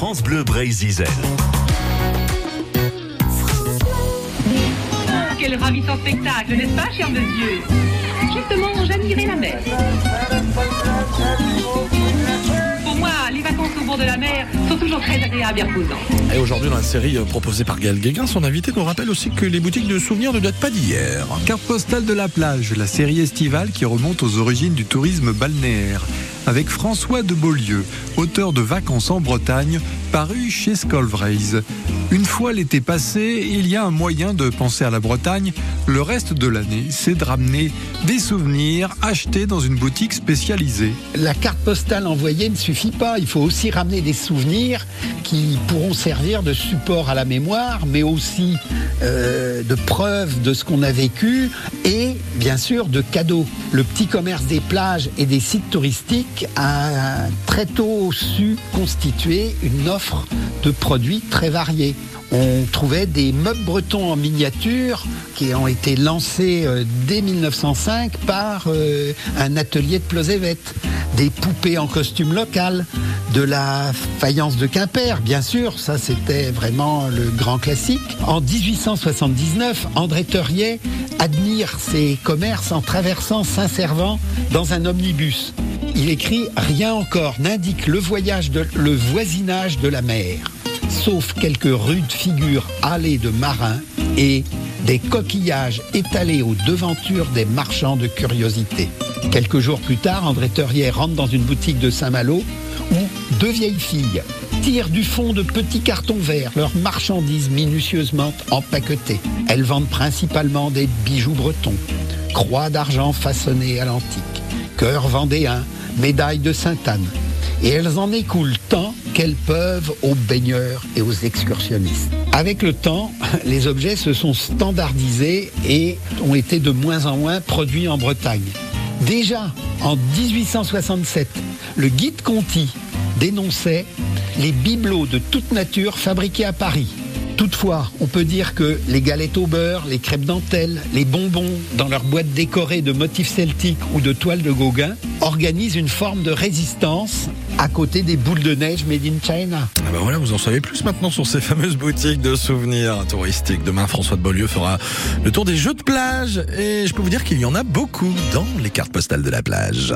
France Bleu Brésil. Quel ravissant spectacle, n'est-ce pas, cher monsieur Justement, j'admirais la mer. Pour moi, les vacances au bord de la mer sont toujours très agréables et reposantes. Et aujourd'hui, dans la série euh, proposée par Gaël Guéguin, son invité nous rappelle aussi que les boutiques de souvenirs ne datent pas d'hier. Carte postale de la plage, la série estivale qui remonte aux origines du tourisme balnéaire. Avec François de Beaulieu, auteur de Vacances en Bretagne, paru chez Scolvraise. Une fois l'été passé, il y a un moyen de penser à la Bretagne. Le reste de l'année, c'est de ramener des souvenirs achetés dans une boutique spécialisée. La carte postale envoyée ne suffit pas. Il faut aussi ramener des souvenirs qui pourront servir de support à la mémoire, mais aussi euh, de preuves de ce qu'on a vécu et bien sûr de cadeaux. Le petit commerce des plages et des sites touristiques a très tôt su constituer une offre de produits très variés. On trouvait des meubles bretons en miniature qui ont été lancés euh, dès 1905 par euh, un atelier de Plozévet. Des poupées en costume local, de la faïence de Quimper, bien sûr, ça c'était vraiment le grand classique. En 1879, André Teurier admire ses commerces en traversant Saint-Servant dans un omnibus. Il écrit Rien encore n'indique le voisinage de la mer, sauf quelques rudes figures hâlées de marins et des coquillages étalés aux devantures des marchands de curiosités. Quelques jours plus tard, André Teurier rentre dans une boutique de Saint-Malo où deux vieilles filles tirent du fond de petits cartons verts leurs marchandises minutieusement empaquetées. Elles vendent principalement des bijoux bretons, croix d'argent façonnées à l'antique, cœurs vendéens, médailles de Sainte-Anne. Et elles en écoulent tant qu'elles peuvent aux baigneurs et aux excursionnistes. Avec le temps, les objets se sont standardisés et ont été de moins en moins produits en Bretagne. Déjà en 1867, le guide Conti dénonçait les bibelots de toute nature fabriqués à Paris. Toutefois, on peut dire que les galettes au beurre, les crêpes dentelles, les bonbons dans leurs boîtes décorées de motifs celtiques ou de toiles de Gauguin organisent une forme de résistance à côté des boules de neige made in China. Ah bah vous en savez plus maintenant sur ces fameuses boutiques de souvenirs touristiques. Demain, François de Beaulieu fera le tour des jeux de plage et je peux vous dire qu'il y en a beaucoup dans les cartes postales de la plage.